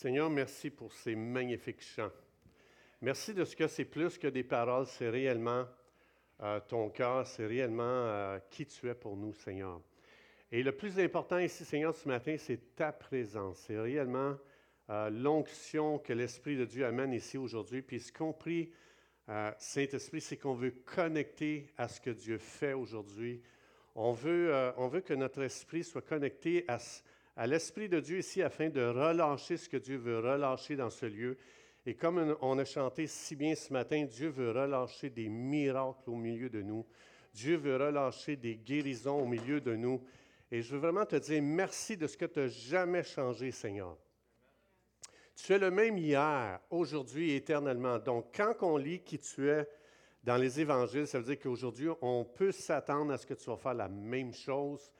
Seigneur, merci pour ces magnifiques chants. Merci de ce que c'est plus que des paroles, c'est réellement euh, ton cœur, c'est réellement euh, qui tu es pour nous, Seigneur. Et le plus important ici, Seigneur, ce matin, c'est ta présence. C'est réellement euh, l'onction que l'Esprit de Dieu amène ici aujourd'hui. Puis ce qu'on prie, Saint-Esprit, c'est qu'on veut connecter à ce que Dieu fait aujourd'hui. On veut, on veut que notre esprit soit connecté à, à l'Esprit de Dieu ici afin de relâcher ce que Dieu veut relâcher dans ce lieu. Et comme on a chanté si bien ce matin, Dieu veut relâcher des miracles au milieu de nous. Dieu veut relâcher des guérisons au milieu de nous. Et je veux vraiment te dire merci de ce que tu n'as jamais changé, Seigneur. Tu es le même hier, aujourd'hui et éternellement. Donc, quand on lit qui tu es dans les évangiles, ça veut dire qu'aujourd'hui, on peut s'attendre à ce que tu vas faire la même chose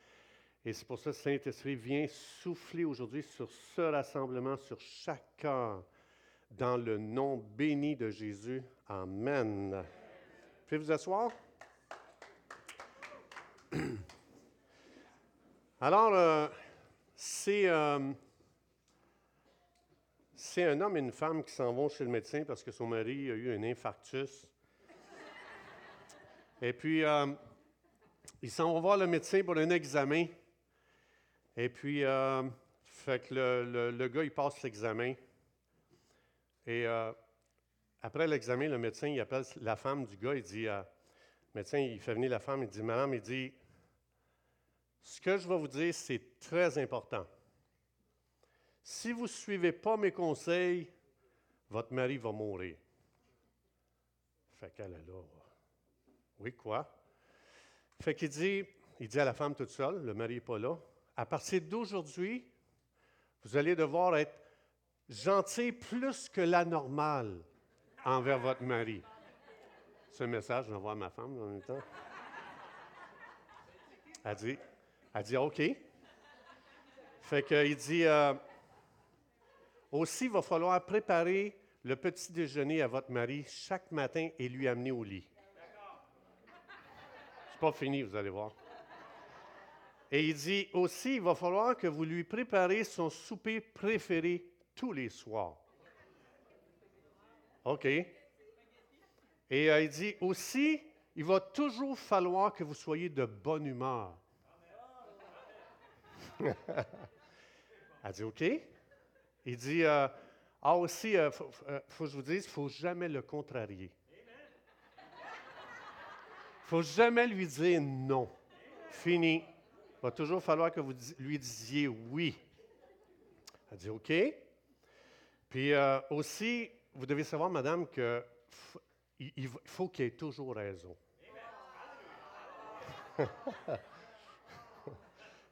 et c'est pour ça que Saint-Esprit vient souffler aujourd'hui sur ce rassemblement, sur chaque cœur, dans le nom béni de Jésus. Amen. Pouvez vous asseoir? Alors, euh, c'est, euh, c'est un homme et une femme qui s'en vont chez le médecin parce que son mari a eu un infarctus. Et puis, euh, ils s'en vont voir le médecin pour un examen. Et puis, euh, fait que le, gars, il passe l'examen. Et euh, après l'examen, le médecin, il appelle la femme du gars, il dit, euh, le médecin, il fait venir la femme, il dit, Madame, il dit, ce que je vais vous dire, c'est très important. Si vous ne suivez pas mes conseils, votre mari va mourir. Fait qu'elle est là. Oui, quoi? Fait qu'il dit, il dit à la femme toute seule, le mari n'est pas là, à partir d'aujourd'hui, vous allez devoir être gentil plus que la normale envers votre mari. Ce message, je l'envoie à ma femme en même temps. Elle dit, elle dit OK. Fait dit euh, aussi, il va falloir préparer le petit déjeuner à votre mari chaque matin et lui amener au lit. C'est pas fini, vous allez voir. Et il dit aussi, il va falloir que vous lui préparez son souper préféré tous les soirs. OK. Et euh, il dit aussi, il va toujours falloir que vous soyez de bonne humeur. Elle dit OK. Il dit, euh, ah aussi, il euh, faut, faut, que je vous dise, il ne faut jamais le contrarier. Il ne faut jamais lui dire non. Fini. Il va toujours falloir que vous lui disiez oui. Elle dit OK. Puis euh, aussi, vous devez savoir, madame, qu'il faut qu'il ait toujours raison.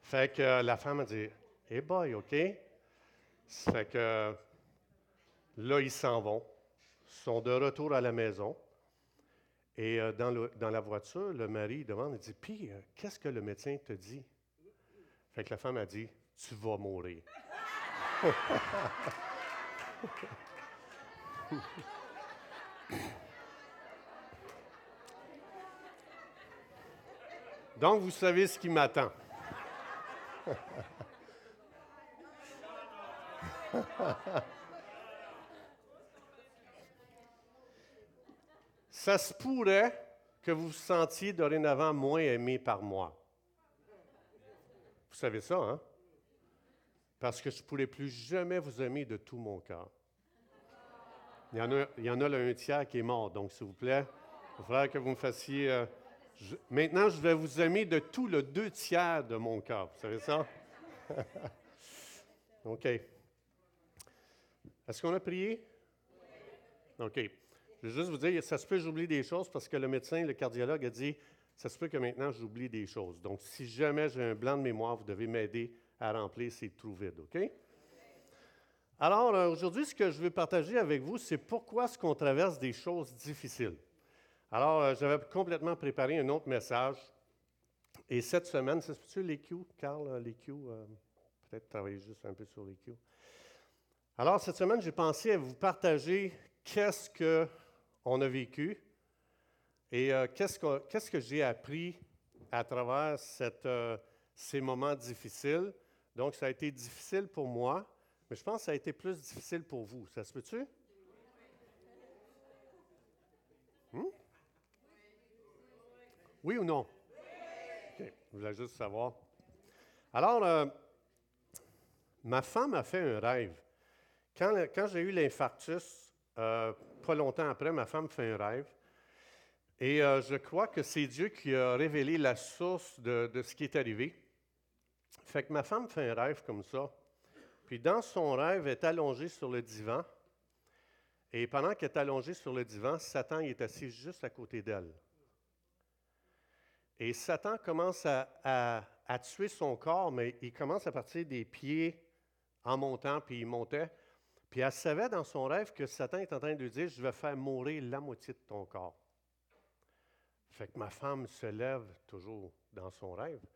fait que la femme a dit Eh boy, OK. Fait que là, ils s'en vont, sont de retour à la maison. Et euh, dans, dans, la voiture, le mari demande, il dit, puis, euh, qu'est-ce que le médecin te dit? Fait que la femme a dit Tu vas mourir. Donc, vous savez ce qui m'attend. Ça se pourrait que vous vous sentiez dorénavant moins aimé par moi. Vous savez ça, hein? Parce que je ne pourrai plus jamais vous aimer de tout mon cœur. Il y en a, il un tiers qui est mort, donc s'il vous plaît, il faudrait que vous me fassiez. Euh, maintenant, je vais vous aimer de tout le deux tiers de mon cœur. Vous savez ça? OK. Est-ce qu'on a prié? OK. Je vais juste vous dire, ça se peut j'oublie des choses parce que le médecin, le cardiologue a dit ça se peut que maintenant j'oublie des choses. Donc, si jamais j'ai un blanc de mémoire, vous devez m'aider à remplir ces trous vides, OK? Alors, euh, aujourd'hui, ce que je veux partager avec vous, c'est pourquoi est-ce qu'on traverse des choses difficiles. Alors, euh, j'avais complètement préparé un autre message. Et cette semaine, c'est tu les Q, Carl, euh, les peut-être travailler juste un peu sur les Q. Alors, cette semaine, j'ai pensé à vous partager qu'est-ce qu'on a vécu et euh, qu'est-ce, que, j'ai appris à travers euh, ces moments difficiles? Donc, ça a été difficile pour moi, Mais je pense que ça a été plus difficile pour vous. Ça se peut-tu? Hmm? Oui ou non? OK. Je voulais juste savoir. Alors, euh, ma femme a fait un rêve. Quand, quand j'ai eu l'infarctus, pas longtemps après, ma femme fait un rêve. Et euh, je crois que c'est Dieu qui a révélé la source de, de, ce qui est arrivé. Fait que ma femme fait un rêve comme ça. Puis dans son rêve, elle est allongée sur le divan. Et pendant qu'elle est allongée sur le divan, Satan est assis juste à côté d'elle. Et Satan commence à, à, tuer son corps, mais il commence à partir des pieds en montant, puis il montait. Puis elle savait dans son rêve que Satan est en train de lui dire, je vais faire mourir la moitié de ton corps. Fait que ma femme se lève toujours dans son rêve.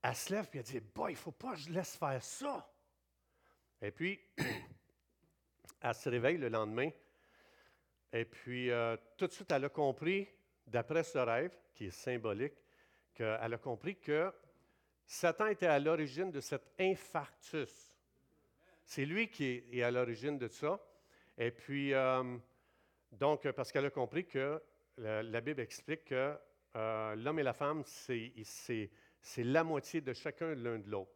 Elle se lève et elle dit, bah, il ne faut pas que je laisse faire ça. Et puis, elle se réveille le lendemain. Et puis, euh, tout de suite, elle a compris, d'après ce rêve, qui est symbolique, qu'elle a compris que Satan était à l'origine de cet infarctus. C'est lui qui est, à l'origine de ça. Et puis, euh, donc, parce qu'elle a compris que la, Bible explique que euh, l'homme et la femme, c'est la moitié de chacun l'un de l'autre.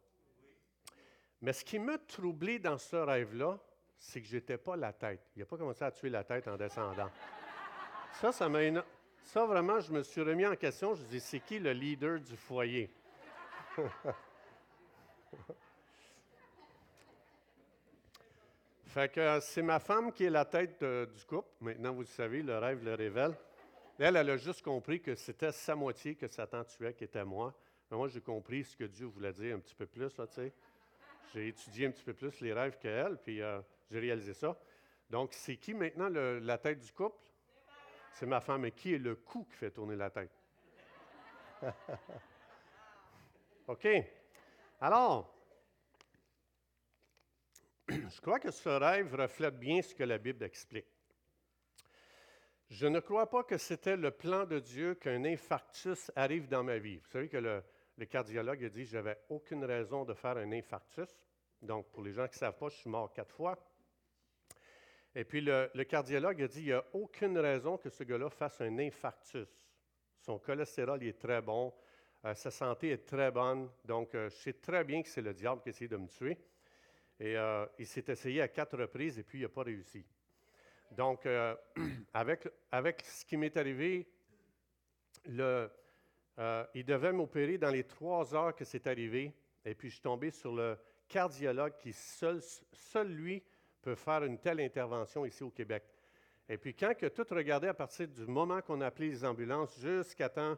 Mais ce qui m'a troublé dans ce rêve-là, c'est que je n'étais pas la tête. Il n'a pas commencé à tuer la tête en descendant. Ça, ça m'a. Ça, vraiment, je me suis remis en question. Je me dis, c'est qui le leader du foyer? fait que euh, c'est ma femme qui est la tête du couple. Maintenant, vous savez, le rêve le révèle. Elle, elle a juste compris que c'était sa moitié que Satan tuait, qui était moi. Mais moi, j'ai compris ce que Dieu voulait dire un petit peu plus, tu sais. J'ai étudié un petit peu plus les rêves qu'elle, puis euh, j'ai réalisé ça. Donc, c'est qui maintenant la tête du couple? C'est ma femme. Et qui est le cou qui fait tourner la tête? OK. Alors, je crois que ce rêve reflète bien ce que la Bible explique. Je ne crois pas que c'était le plan de Dieu qu'un infarctus arrive dans ma vie. Vous savez que le, cardiologue a dit n'avais aucune raison de faire un infarctus. Donc, pour les gens qui ne savent pas, je suis mort quatre fois. Et puis, le, cardiologue a dit qu'il n'y a aucune raison que ce gars-là fasse un infarctus. Son cholestérol est très bon, euh, sa santé est très bonne. Donc, euh, je sais très bien que c'est le diable qui essaie de me tuer. Et euh, il s'est essayé à quatre reprises et puis il n'a pas réussi. Donc, avec, avec ce qui m'est arrivé, le, euh, il devait m'opérer dans les trois heures que c'est arrivé. Et puis, je suis tombé sur le cardiologue qui, seul, seul lui, peut faire une telle intervention ici au Québec. Et puis, quand que tout regardé à partir du moment qu'on a appelé les ambulances jusqu'à temps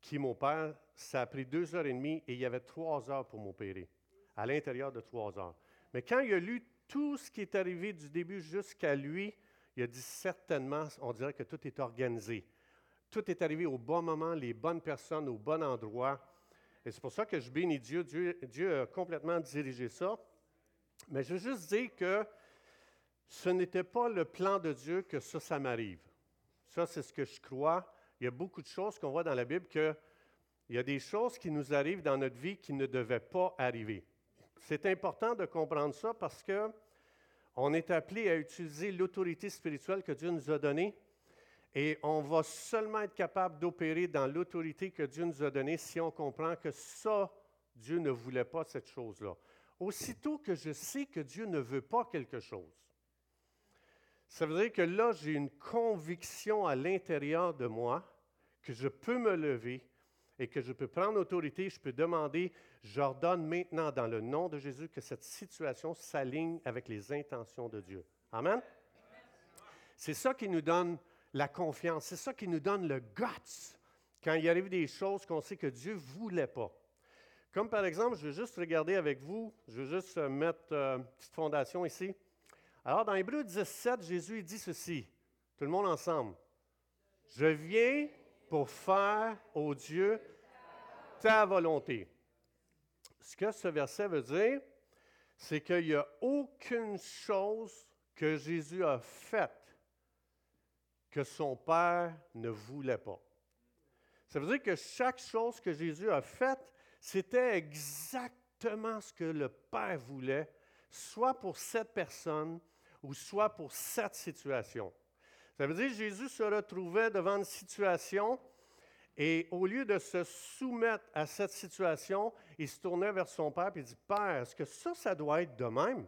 qu'il m'opère, ça a pris deux heures et demie et il y avait trois heures pour m'opérer, à l'intérieur de trois heures. Mais quand il a lu tout ce qui est arrivé du début jusqu'à lui, il a dit certainement, on dirait que tout est organisé tout est arrivé au bon moment, les bonnes personnes au bon endroit. Et c'est pour ça que je bénis Dieu. Dieu. a complètement dirigé ça. Mais je veux juste dire que ce n'était pas le plan de Dieu que ça, ça m'arrive. Ça, c'est ce que je crois. Il y a beaucoup de choses qu'on voit dans la Bible que il y a des choses qui nous arrivent dans notre vie qui ne devaient pas arriver. C'est important de comprendre ça parce que on est appelé à utiliser l'autorité spirituelle que Dieu nous a donnée et on va seulement être capable d'opérer dans l'autorité que Dieu nous a donnée si on comprend que ça, Dieu ne voulait pas cette chose-là. Aussitôt que je sais que Dieu ne veut pas quelque chose, ça veut dire que là, j'ai une conviction à l'intérieur de moi que je peux me lever et que je peux prendre autorité, je peux demander, j'ordonne maintenant dans le nom de Jésus que cette situation s'aligne avec les intentions de Dieu. Amen. C'est ça qui nous donne la confiance. C'est ça qui nous donne le guts quand il arrive des choses qu'on sait que Dieu ne voulait pas. Comme par exemple, je vais juste regarder avec vous, je vais juste euh, mettre euh, une petite fondation ici. Alors, dans Hébreu 17, Jésus dit ceci. Tout le monde ensemble. Je viens pour faire, au Dieu, ta volonté. Ce que ce verset veut dire, c'est qu'il n'y a aucune chose que Jésus a faite que son Père ne voulait pas. Ça veut dire que chaque chose que Jésus a faite, c'était exactement ce que le Père voulait. soit pour cette personne ou soit pour cette situation. Ça veut dire que Jésus se retrouvait devant une situation et au lieu de se soumettre à cette situation, il se tournait vers son Père et dit, Père, est-ce que ça, ça doit être de même?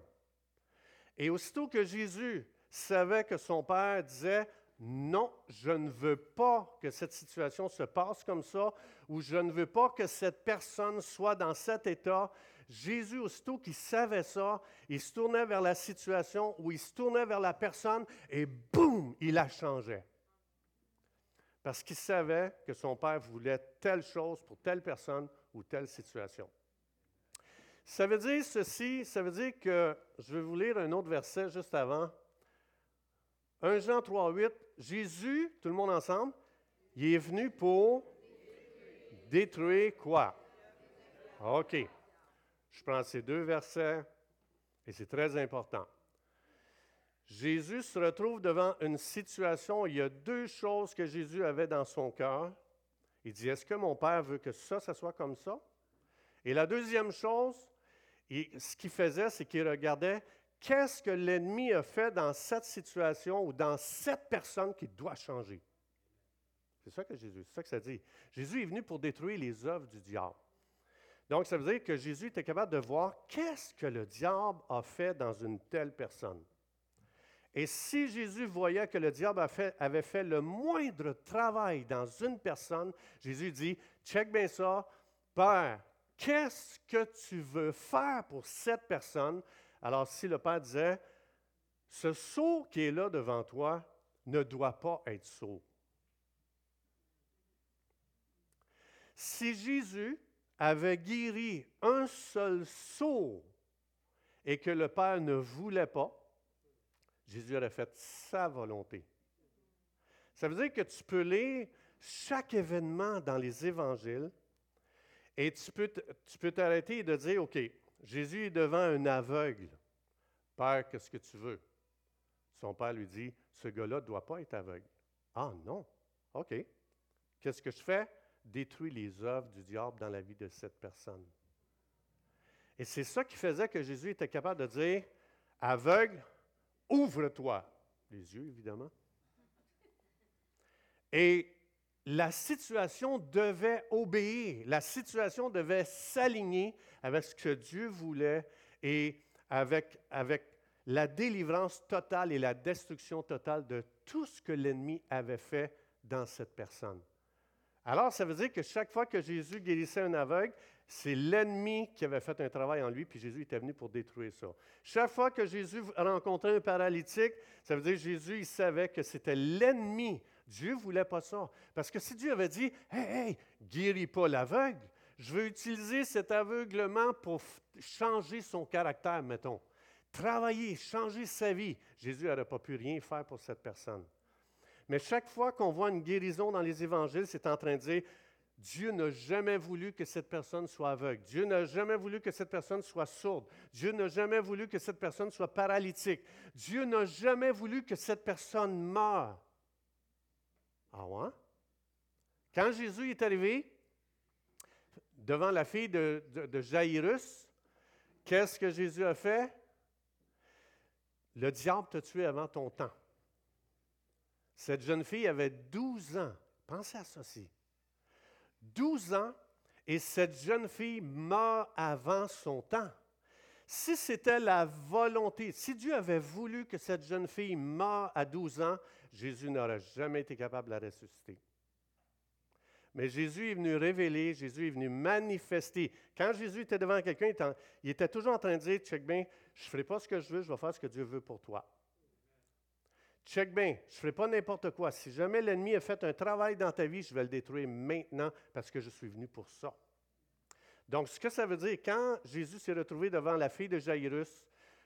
Et aussitôt que Jésus savait que son Père disait, non, je ne veux pas que cette situation se passe comme ça, ou je ne veux pas que cette personne soit dans cet état. Jésus, aussitôt qu'il savait ça, il se tournait vers la situation, ou il se tournait vers la personne, et boum, il la changeait. Parce qu'il savait que son Père voulait telle chose pour telle personne ou telle situation. Ça veut dire ceci, ça veut dire que, je vais vous lire un autre verset juste avant. 1 Jean 3, 8, Jésus, tout le monde ensemble, il est venu pour détruire quoi? OK. Je prends ces deux versets et c'est très important. Jésus se retrouve devant une situation, il y a deux choses que Jésus avait dans son cœur. Il dit, est-ce que mon Père veut que ça, ça soit comme ça? Et la deuxième chose, ce qu'il faisait, c'est qu'il regardait qu'est-ce que l'ennemi a fait dans cette situation ou dans cette personne qui doit changer? C'est ça que Jésus, c'est ça que ça dit. Jésus est venu pour détruire les œuvres du diable. Donc, ça veut dire que Jésus était capable de voir qu'est-ce que le diable a fait dans une telle personne. Et si Jésus voyait que le diable avait fait le moindre travail dans une personne, Jésus dit, check bien ça, Père, qu'est-ce que tu veux faire pour cette personne? Alors si le Père disait, ce sceau qui est là devant toi ne doit pas être sot. Si Jésus avait guéri un seul sot et que le Père ne voulait pas, Jésus aurait fait sa volonté. Ça veut dire que tu peux lire chaque événement dans les évangiles et tu peux, t'arrêter et de dire, OK, Jésus est devant un aveugle. Père, qu'est-ce que tu veux? Son père lui dit, ce gars-là ne doit pas être aveugle. Ah non, OK. Qu'est-ce que je fais? Détruis les œuvres du diable dans la vie de cette personne. Et c'est ça qui faisait que Jésus était capable de dire, aveugle, ouvre-toi. Les yeux, évidemment. Et la situation devait obéir, la situation devait s'aligner avec ce que Dieu voulait et avec, avec la délivrance totale et la destruction totale de tout ce que l'ennemi avait fait dans cette personne. Alors, ça veut dire que chaque fois que Jésus guérissait un aveugle, c'est l'ennemi qui avait fait un travail en lui, puis Jésus était venu pour détruire ça. Chaque fois que Jésus rencontrait un paralytique, ça veut dire que Jésus, savait que c'était l'ennemi. Dieu ne voulait pas ça. Parce que si Dieu avait dit, Hey, hey, guéris pas l'aveugle, je veux utiliser cet aveuglement pour changer son caractère, mettons. Travailler, changer sa vie. Jésus n'aurait pas pu rien faire pour cette personne. Mais chaque fois qu'on voit une guérison dans les évangiles, c'est en train de dire, Dieu n'a jamais voulu que cette personne soit aveugle. Dieu n'a jamais voulu que cette personne soit sourde. Dieu n'a jamais voulu que cette personne soit paralytique. Dieu n'a jamais voulu que cette personne meure. Ah ouais? Quand Jésus est arrivé devant la fille de, de Jairus, qu'est-ce que Jésus a fait? Le diable t'a tué avant ton temps. Cette jeune fille avait 12 ans. Pensez à aussi. 12 ans et cette jeune fille meurt avant son temps. Si c'était la volonté, si Dieu avait voulu que cette jeune fille meure à 12 ans, Jésus n'aurait jamais été capable de la ressusciter. Mais Jésus est venu révéler, Jésus est venu manifester. Quand Jésus était devant quelqu'un, il était toujours en train de dire, check bien, je ne ferai pas ce que je veux, je vais faire ce que Dieu veut pour toi. Check bien, je ne ferai pas n'importe quoi. Si jamais l'ennemi a fait un travail dans ta vie, je vais le détruire maintenant parce que je suis venu pour ça. Donc, ce que ça veut dire, quand Jésus s'est retrouvé devant la fille de Jairus,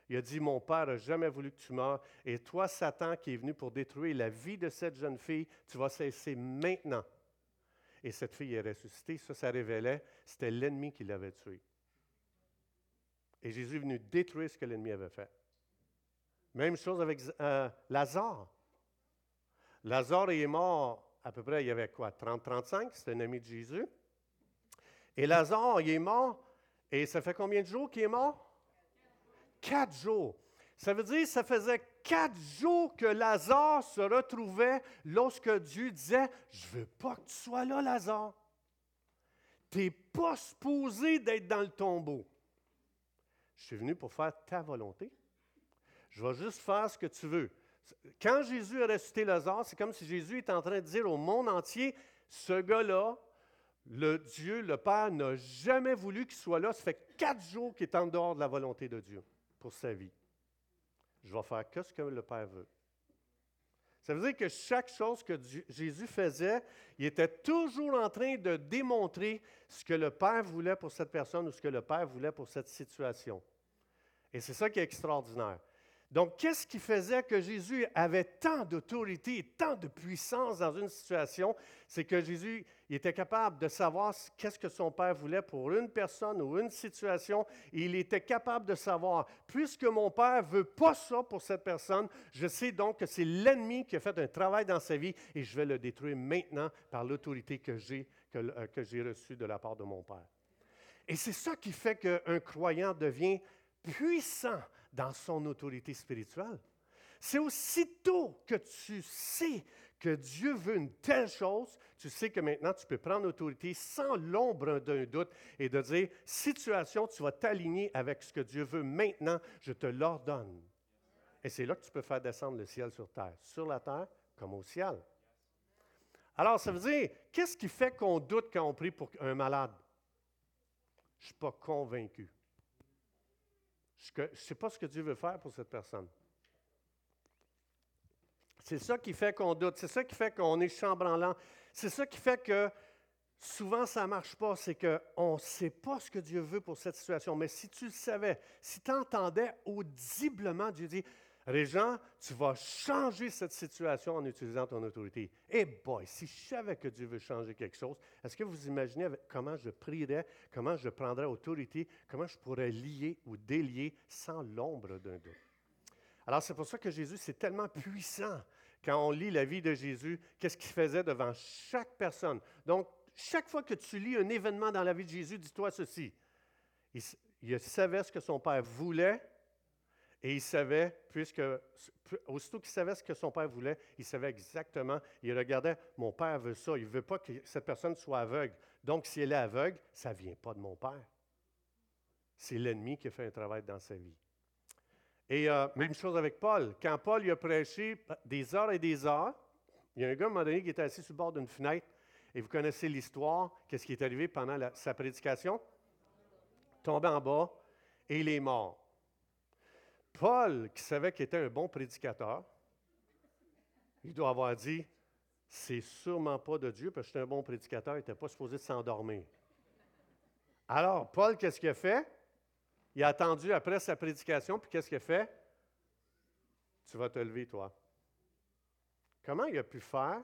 il a dit, mon Père n'a jamais voulu que tu meurs, et toi, Satan, qui est venu pour détruire la vie de cette jeune fille, tu vas cesser maintenant. Et cette fille est ressuscitée. Ça, ça révélait, c'était l'ennemi qui l'avait tuée. Et Jésus est venu détruire ce que l'ennemi avait fait. Même chose avec euh, Lazare. Lazare est mort à peu près, il y avait quoi, 30-35, c'était un ami de Jésus. Et Lazare, il est mort, et ça fait combien de jours qu'il est mort? Quatre jours. Ça veut dire, ça faisait quatre jours que Lazare se retrouvait lorsque Dieu disait, je ne veux pas que tu sois là, Lazare. Tu n'es pas supposé d'être dans le tombeau. Je suis venu pour faire ta volonté. Je vais juste faire ce que tu veux. Quand Jésus a ressuscité Lazare, c'est comme si Jésus était en train de dire au monde entier, ce gars-là, le Dieu, le Père, n'a jamais voulu qu'il soit là. Ça fait quatre jours qu'il est en dehors de la volonté de Dieu pour sa vie. Je vais faire que ce que le Père veut. Ça veut dire que chaque chose que Jésus faisait, il était toujours en train de démontrer ce que le Père voulait pour cette personne ou ce que le Père voulait pour cette situation. Et c'est ça qui est extraordinaire. Donc, qu'est-ce qui faisait que Jésus avait tant d'autorité et tant de puissance dans une situation? C'est que Jésus était capable de savoir qu'est-ce que son Père voulait pour une personne ou une situation. il était capable de savoir, puisque mon Père ne veut pas ça pour cette personne, je sais donc que c'est l'ennemi qui a fait un travail dans sa vie et je vais le détruire maintenant par l'autorité que j'ai, que, euh, que j'ai reçue de la part de mon Père. Et c'est ça qui fait qu'un croyant devient puissant dans son autorité spirituelle. C'est aussitôt que tu sais que Dieu veut une telle chose, tu sais que maintenant tu peux prendre autorité sans l'ombre d'un doute et de dire, situation, tu vas t'aligner avec ce que Dieu veut maintenant, je te l'ordonne. Et c'est là que tu peux faire descendre le ciel sur terre, sur la terre comme au ciel. Alors, ça veut dire, qu'est-ce qui fait qu'on doute quand on prie pour un malade? Je ne suis pas convaincu. Je ne sais pas ce que Dieu veut faire pour cette personne. C'est ça qui fait qu'on doute, c'est ça qui fait qu'on est chambranlant, c'est ça qui fait que souvent ça ne marche pas, c'est qu'on ne sait pas ce que Dieu veut pour cette situation. Mais si tu le savais, si tu entendais audiblement Dieu dire, Régent, tu vas changer cette situation en utilisant ton autorité. Eh boy, si je savais que Dieu veut changer quelque chose, est-ce que vous imaginez comment je prierais, comment je prendrais autorité, comment je pourrais lier ou délier sans l'ombre d'un doute? Alors, c'est pour ça que Jésus, c'est tellement puissant quand on lit la vie de Jésus, qu'est-ce qu'il faisait devant chaque personne? Donc, chaque fois que tu lis un événement dans la vie de Jésus, dis-toi ceci. Il savait ce que son Père voulait, et il savait, puisque, aussitôt qu'il savait ce que son père voulait, il savait exactement, il regardait, mon père veut ça, il ne veut pas que cette personne soit aveugle. Donc, si elle est aveugle, ça ne vient pas de mon père. C'est l'ennemi qui a fait un travail dans sa vie. Et euh, même chose avec Paul. Quand Paul il a prêché des heures et des heures, il y a un gars à un moment donné qui était assis sur le bord d'une fenêtre, et vous connaissez l'histoire, qu'est-ce qui est arrivé pendant sa prédication? Tombé en bas, et il est mort. Paul, qui savait qu'il était un bon prédicateur, il doit avoir dit C'est sûrement pas de Dieu, parce que j'étais un bon prédicateur, il n'était pas supposé s'endormir. Alors, Paul, qu'est-ce qu'il a fait? Il a attendu après sa prédication, puis qu'est-ce qu'il a fait? Tu vas te lever, toi. Comment il a pu faire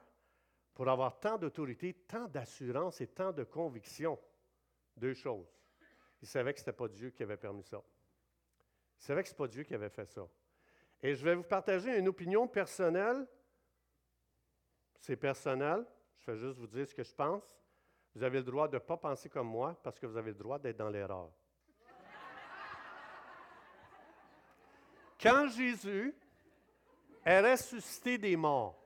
pour avoir tant d'autorité, tant d'assurance et tant de conviction? Deux choses. Il savait que ce n'était pas Dieu qui avait permis ça. C'est vrai que ce n'est pas Dieu qui avait fait ça. Et je vais vous partager une opinion personnelle. C'est personnel. Je vais juste vous dire ce que je pense. Vous avez le droit de ne pas penser comme moi parce que vous avez le droit d'être dans l'erreur. Quand Jésus est ressuscité des morts,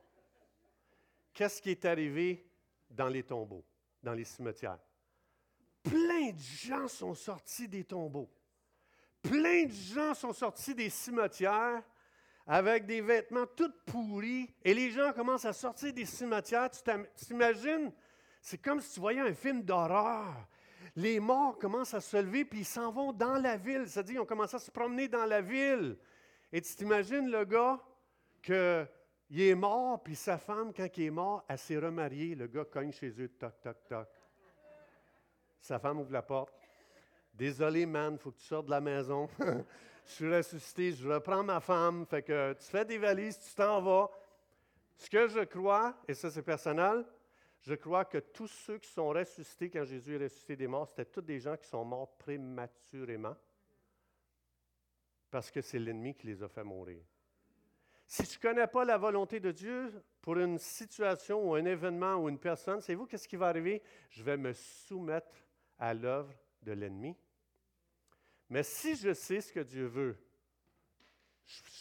qu'est-ce qui est arrivé dans les tombeaux, dans les cimetières? Plein de gens sont sortis des tombeaux. Plein de gens sont sortis des cimetières avec des vêtements tout pourris et les gens commencent à sortir des cimetières. Tu t'imagines? C'est comme si tu voyais un film d'horreur. Les morts commencent à se lever puis ils s'en vont dans la ville. C'est-à-dire qu'ils ont commencé à se promener dans la ville. Et tu t'imagines le gars qu'il est mort, puis sa femme, quand il est mort, elle s'est remariée. Le gars cogne chez eux, toc, toc, toc. Sa femme ouvre la porte. Désolé, man, faut que tu sortes de la maison. je suis ressuscité, je reprends ma femme. Fait que tu fais des valises, tu t'en vas. Ce que je crois, et ça c'est personnel, je crois que tous ceux qui sont ressuscités quand Jésus est ressuscité des morts, c'était tous des gens qui sont morts prématurément parce que c'est l'ennemi qui les a fait mourir. Si tu ne connais pas la volonté de Dieu pour une situation ou un événement ou une personne, savez-vous qu'est-ce qui va arriver? Je vais me soumettre à l'œuvre de l'ennemi. Mais si je sais ce que Dieu veut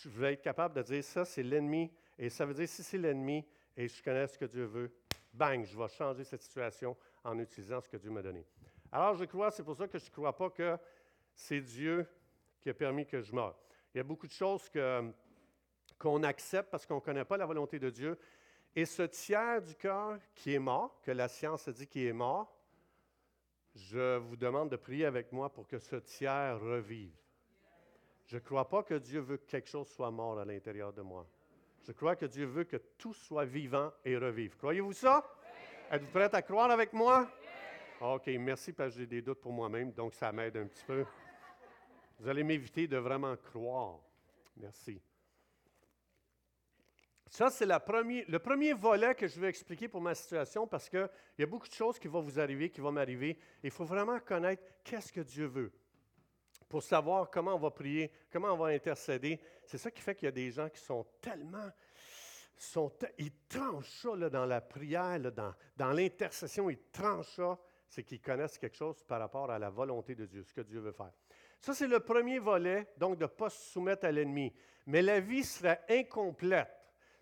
je vais être capable de dire ça, c'est l'ennemi. Et ça veut dire si c'est l'ennemi et je connais ce que Dieu veut, bang, je vais changer cette situation en utilisant ce que Dieu m'a donné. Alors je crois, c'est pour ça que je ne crois pas que c'est Dieu qui a permis que je meure. Il y a beaucoup de choses qu'on accepte parce qu'on ne connaît pas la volonté de Dieu. Et ce tiers du cœur qui est mort, que la science a dit qu'il est mort, je vous demande de prier avec moi pour que ce tiers revive. Je ne crois pas que Dieu veut que quelque chose soit mort à l'intérieur de moi. Je crois que Dieu veut que tout soit vivant et revive. Croyez-vous ça? Êtes-vous prêts à croire avec moi? OK, merci parce que j'ai des doutes pour moi-même, donc ça m'aide un petit peu. Vous allez m'éviter de vraiment croire. Merci. Ça, c'est le premier volet que je veux expliquer pour ma situation parce qu'il y a beaucoup de choses qui vont vous arriver, qui vont m'arriver. Il faut vraiment connaître qu'est-ce que Dieu veut pour savoir comment on va prier, comment on va intercéder. C'est ça qui fait qu'il y a des gens qui sont tellement... Sont, ils tranchent ça dans la prière, dans, dans l'intercession, ils tranchent ça. C'est qu'ils connaissent quelque chose par rapport à la volonté de Dieu, ce que Dieu veut faire. Ça, c'est le premier volet, donc de ne pas se soumettre à l'ennemi. Mais la vie serait incomplète.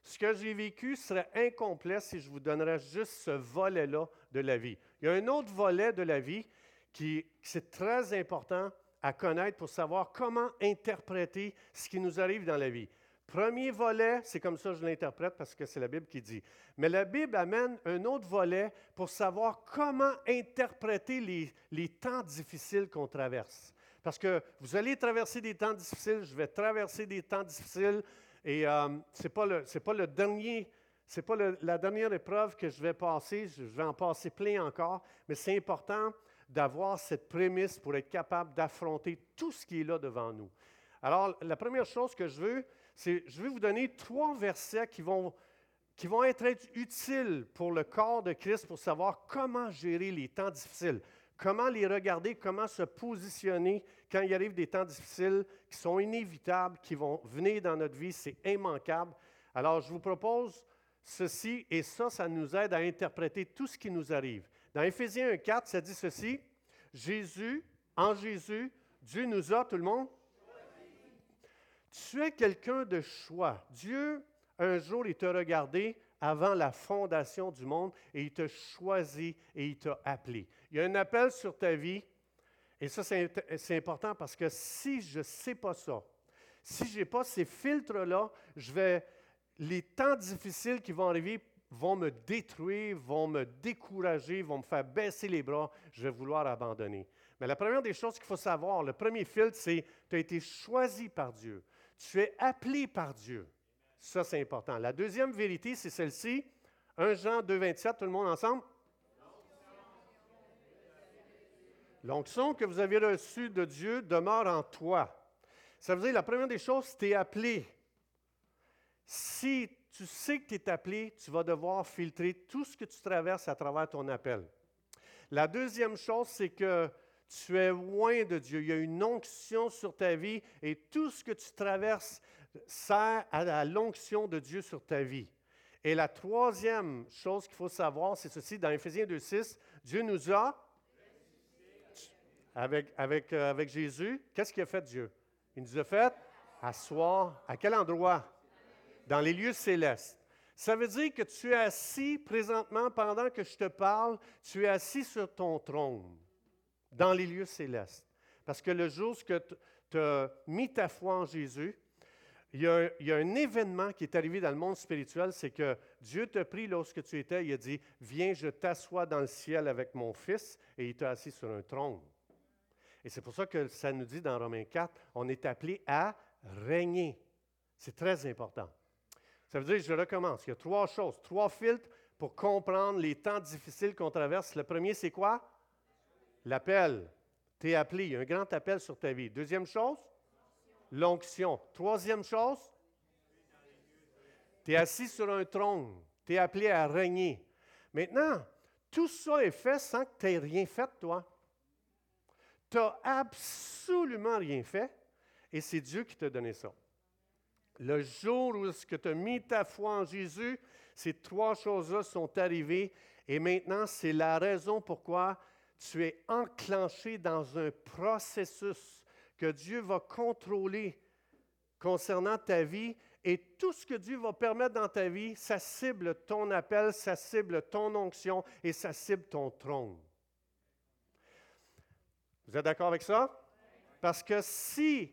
Ce que j'ai vécu serait incomplet si je vous donnerais juste ce volet-là de la vie. Il y a un autre volet de la vie qui, c'est très important à connaître pour savoir comment interpréter ce qui nous arrive dans la vie. Premier volet, c'est comme ça que je l'interprète parce que c'est la Bible qui dit. Mais la Bible amène un autre volet pour savoir comment interpréter les, les temps difficiles qu'on traverse. Parce que vous allez traverser des temps difficiles, je vais traverser des temps difficiles, et euh, ce n'est pas, le, pas le dernier, pas la dernière épreuve que je vais passer, je vais en passer plein encore, mais c'est important d'avoir cette prémisse pour être capable d'affronter tout ce qui est là devant nous. Alors, la première chose que je veux, c'est, je vais vous donner trois versets qui vont, qui vont être utiles pour le corps de Christ pour savoir comment gérer les temps difficiles. Comment les regarder, comment se positionner quand il arrive des temps difficiles qui sont inévitables, qui vont venir dans notre vie, c'est immanquable. Alors, je vous propose ceci, et ça, ça nous aide à interpréter tout ce qui nous arrive. Dans Éphésiens 1.4, ça dit ceci, Jésus, en Jésus, Dieu nous a, tout le monde, tu es quelqu'un de choix. Dieu, un jour, il t'a regardé avant la fondation du monde et il t'a choisi et il t'a appelé. Il y a un appel sur ta vie et ça, c'est important parce que si je ne sais pas ça, si je n'ai pas ces filtres-là, je vais, les temps difficiles qui vont arriver vont me détruire, vont me décourager, vont me faire baisser les bras, je vais vouloir abandonner. Mais la première des choses qu'il faut savoir, le premier filtre, c'est tu as été choisi par Dieu. Tu es appelé par Dieu. Ça, c'est important. La deuxième vérité, c'est celle-ci. 1 Jean 2, 27, tout le monde ensemble? L'onction que vous avez reçue de Dieu demeure en toi. Ça veut dire, la première des choses, tu es appelé. Si tu sais que tu es appelé, tu vas devoir filtrer tout ce que tu traverses à travers ton appel. La deuxième chose, c'est que tu es loin de Dieu. Il y a une onction sur ta vie et tout ce que tu traverses sert à l'onction de Dieu sur ta vie. Et la troisième chose qu'il faut savoir, c'est ceci, dans Éphésiens 2.6, Dieu nous a, euh, avec Jésus, qu'est-ce qu'il a fait Dieu? Il nous a fait asseoir à quel endroit? Dans les lieux célestes. Ça veut dire que tu es assis présentement pendant que je te parle, tu es assis sur ton trône dans les lieux célestes. Parce que le jour où tu as mis ta foi en Jésus, il y, a, un événement qui est arrivé dans le monde spirituel, c'est que Dieu t'a pris lorsque tu étais, il a dit, viens, je t'assois dans le ciel avec mon Fils, et il t'a assis sur un trône. Et c'est pour ça que ça nous dit dans Romains 4, on est appelé à régner. C'est très important. Ça veut dire, je recommence, il y a trois choses, trois filtres pour comprendre les temps difficiles qu'on traverse. Le premier, c'est quoi? L'appel. Tu es appelé, il y a un grand appel sur ta vie. Deuxième chose, l'onction. Troisième chose, tu es assis sur un trône. Tu es appelé à régner. Maintenant, tout ça est fait sans que tu aies rien fait, toi. Tu n'as absolument rien fait et c'est Dieu qui t'a donné ça. Le jour où tu as mis ta foi en Jésus, ces trois choses-là sont arrivées et maintenant, c'est la raison pourquoi tu es enclenché dans un processus que Dieu va contrôler concernant ta vie et tout ce que Dieu va permettre dans ta vie, ça cible ton appel, ça cible ton onction et ça cible ton trône. Vous êtes d'accord avec ça? Parce que si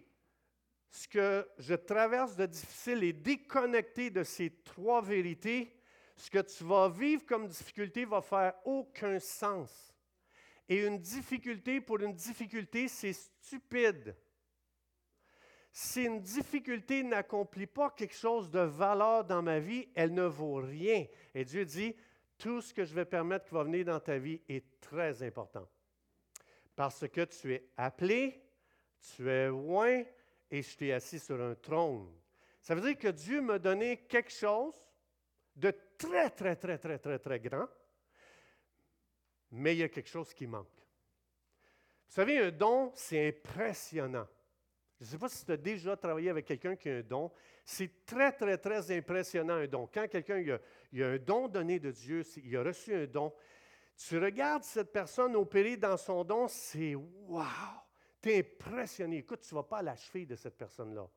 ce que je traverse de difficile est déconnecté de ces trois vérités, ce que tu vas vivre comme difficulté va faire aucun sens. Et une difficulté pour une difficulté, c'est stupide. Si une difficulté n'accomplit pas quelque chose de valeur dans ma vie, elle ne vaut rien. Et Dieu dit, tout ce que je vais permettre qui va venir dans ta vie est très important. Parce que tu es appelé, tu es loin et je t'ai assis sur un trône. Ça veut dire que Dieu m'a donné quelque chose de très, très, très, très, très, très grand, mais il y a quelque chose qui manque. Vous savez, un don, c'est impressionnant. Je ne sais pas si tu as déjà travaillé avec quelqu'un qui a un don. C'est très, très, très impressionnant un don. Quand quelqu'un a, a, un don donné de Dieu, il a reçu un don, tu regardes cette personne opérer dans son don, c'est wow! Tu es impressionné. Écoute, tu ne vas pas à la cheville de cette personne-là.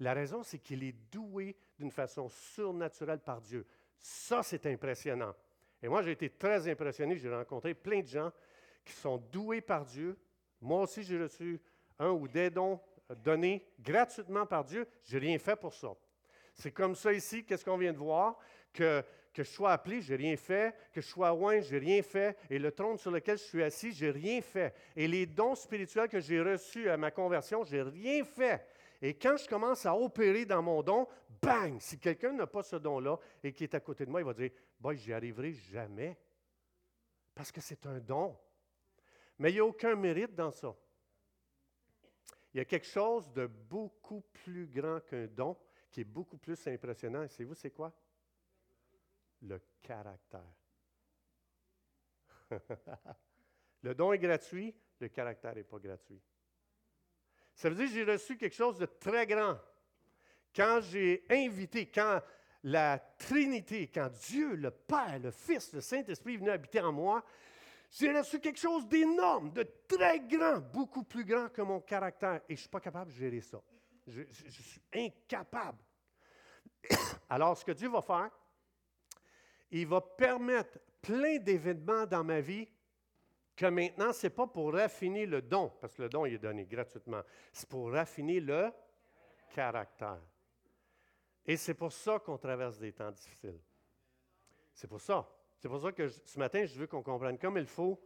La raison, c'est qu'il est doué d'une façon surnaturelle par Dieu. Ça, c'est impressionnant. Et moi, j'ai été très impressionné. J'ai rencontré plein de gens qui sont doués par Dieu. Moi aussi, j'ai reçu un ou des dons donné gratuitement par Dieu, je n'ai rien fait pour ça. C'est comme ça ici, qu'est-ce qu'on vient de voir? Que, que je sois appelé, je n'ai rien fait. Que je sois loin, je n'ai rien fait. Et le trône sur lequel je suis assis, je n'ai rien fait. Et les dons spirituels que j'ai reçus à ma conversion, je n'ai rien fait. Et quand je commence à opérer dans mon don, bang! Si quelqu'un n'a pas ce don-là et qui est à côté de moi, il va dire Boy, j'y arriverai jamais. Parce que c'est un don. Mais il n'y a aucun mérite dans ça. Il y a quelque chose de beaucoup plus grand qu'un don qui est beaucoup plus impressionnant. Et c'est vous, c'est quoi? Le caractère. le don est gratuit, le caractère n'est pas gratuit. Ça veut dire que j'ai reçu quelque chose de très grand. Quand j'ai invité, quand la Trinité, quand Dieu, le Père, le Fils, le Saint-Esprit est venu habiter en moi, j'ai reçu quelque chose d'énorme, de très grand, beaucoup plus grand que mon caractère. Et je ne suis pas capable de gérer ça. Je, suis incapable. Alors, ce que Dieu va faire, il va permettre plein d'événements dans ma vie que maintenant, ce n'est pas pour raffiner le don, parce que le don il est donné gratuitement, c'est pour raffiner le caractère. Et c'est pour ça qu'on traverse des temps difficiles. C'est pour ça. C'est pour ça que ce matin, je veux qu'on comprenne comme il faut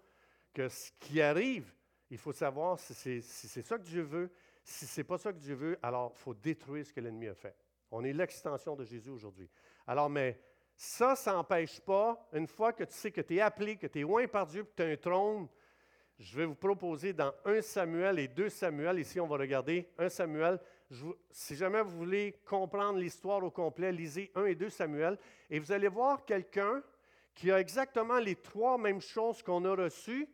que ce qui arrive, il faut savoir si c'est ça que Dieu veut. Si ce n'est pas ça que Dieu veut, alors il faut détruire ce que l'ennemi a fait. On est l'extension de Jésus aujourd'hui. Alors, mais ça, ça n'empêche pas, une fois que tu sais que tu es appelé, que tu es loin par Dieu, que tu as un trône, je vais vous proposer dans 1 Samuel et 2 Samuel, ici on va regarder 1 Samuel. si jamais vous voulez comprendre l'histoire au complet, lisez 1 et 2 Samuel, et vous allez voir quelqu'un qui a exactement les trois mêmes choses qu'on a reçues.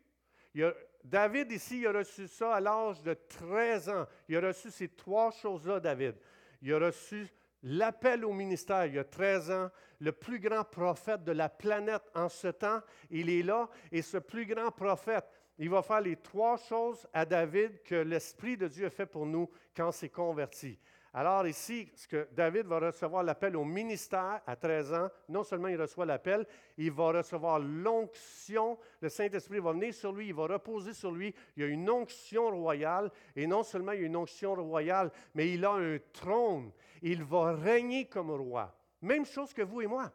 David, ici, il a reçu ça à l'âge de 13 ans. Il a reçu ces trois choses-là, David. Il a reçu l'appel au ministère il y a 13 ans. Le plus grand prophète de la planète en ce temps, il est là. Et ce plus grand prophète, il va faire les trois choses à David que l'Esprit de Dieu a fait pour nous quand s'est converti. Alors ici, ce que David va recevoir l'appel au ministère à 13 ans, non seulement il reçoit l'appel, il va recevoir l'onction, le Saint-Esprit va venir sur lui, il va reposer sur lui, il y a une onction royale, et non seulement il y a une onction royale, mais il a un trône, il va régner comme roi. Même chose que vous et moi.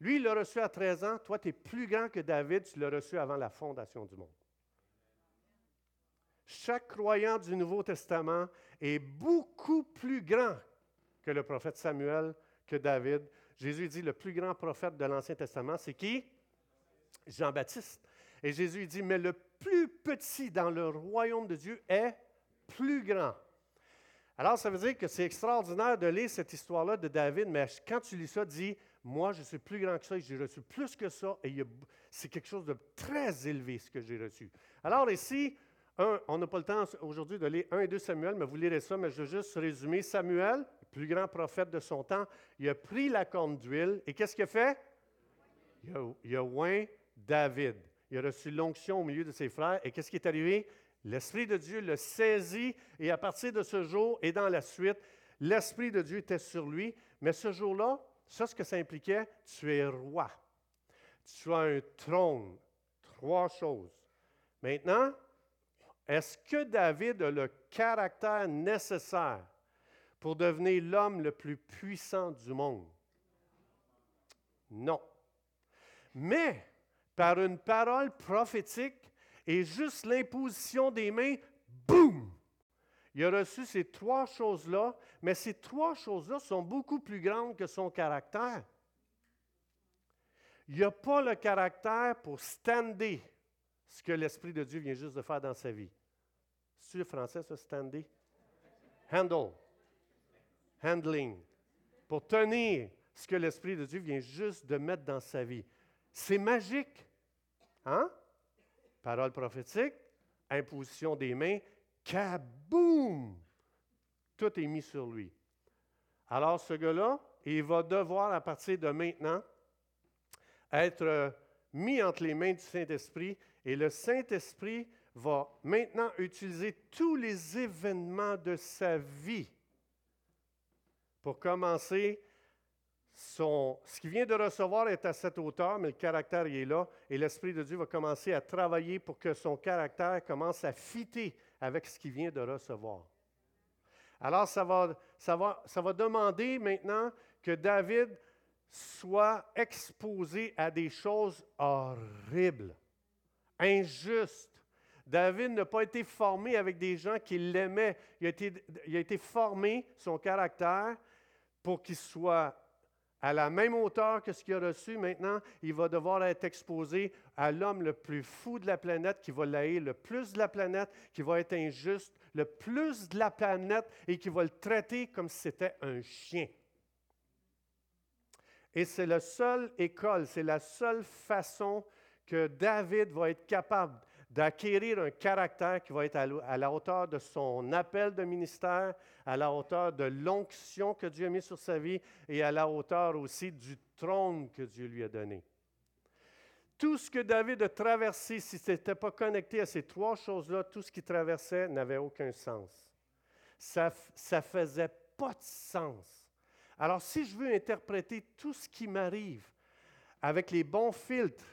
Lui, il l'a reçu à 13 ans, toi, tu es plus grand que David, tu l'as reçu avant la fondation du monde. Chaque croyant du Nouveau Testament est beaucoup plus grand que le prophète Samuel, que David. Jésus dit, le plus grand prophète de l'Ancien Testament, c'est qui? Jean-Baptiste. Et Jésus dit, mais le plus petit dans le royaume de Dieu est plus grand. Alors, ça veut dire que c'est extraordinaire de lire cette histoire-là de David, mais quand tu lis ça, dis, moi, je suis plus grand que ça j'ai reçu plus que ça, et c'est quelque chose de très élevé ce que j'ai reçu. Alors ici, on n'a pas le temps aujourd'hui de lire 1 et 2 Samuel, mais vous lirez ça, mais je veux juste résumer. Samuel, le plus grand prophète de son temps, il a pris la corne d'huile et qu'est-ce qu'il a fait? Il a, il oint David. Il a reçu l'onction au milieu de ses frères. Et qu'est-ce qui est arrivé? L'Esprit de Dieu le saisit et à partir de ce jour et dans la suite, l'Esprit de Dieu était sur lui, mais ce jour-là, ça, ce que ça impliquait, tu es roi. Tu as un trône. Trois choses. Maintenant, est-ce que David a le caractère nécessaire pour devenir l'homme le plus puissant du monde? Non. Mais, par une parole prophétique et juste l'imposition des mains, boum! Il a reçu ces trois choses-là, mais ces trois choses-là sont beaucoup plus grandes que son caractère. Il n'a pas le caractère pour stander ce que l'Esprit de Dieu vient juste de faire dans sa vie. C'est le français, ça, stander? Handle. Handling. Pour tenir ce que l'Esprit de Dieu vient juste de mettre dans sa vie. C'est magique. Hein? Parole prophétique, imposition des mains, kaboum! Tout est mis sur lui. Alors, ce gars-là, il va devoir, à partir de maintenant, être euh, mis entre les mains du Saint-Esprit et le Saint-Esprit va maintenant utiliser tous les événements de sa vie pour commencer son, ce qu'il vient de recevoir est à cette hauteur, mais le caractère est là, et l'Esprit de Dieu va commencer à travailler pour que son caractère commence à fitter avec ce qu'il vient de recevoir. Alors, ça va, ça, ça va demander maintenant que David soit exposé à des choses horribles, injustes. David n'a pas été formé avec des gens qui l'aimaient. Il, il a été formé, son caractère, pour qu'il soit à la même hauteur que ce qu'il a reçu maintenant, il va devoir être exposé à l'homme le plus fou de la planète, qui va l'haïr le plus de la planète, qui va être injuste le plus de la planète et qui va le traiter comme si c'était un chien. Et c'est la seule école, c'est la seule façon que David va être capable d'acquérir un caractère qui va être à la hauteur de son appel de ministère, à la hauteur de l'onction que Dieu a mis sur sa vie et à la hauteur aussi du trône que Dieu lui a donné. Tout ce que David a traversé, si ce n'était pas connecté à ces trois choses-là, tout ce qu'il traversait n'avait aucun sens. Ça ne faisait pas de sens. Alors si je veux interpréter tout ce qui m'arrive avec les bons filtres,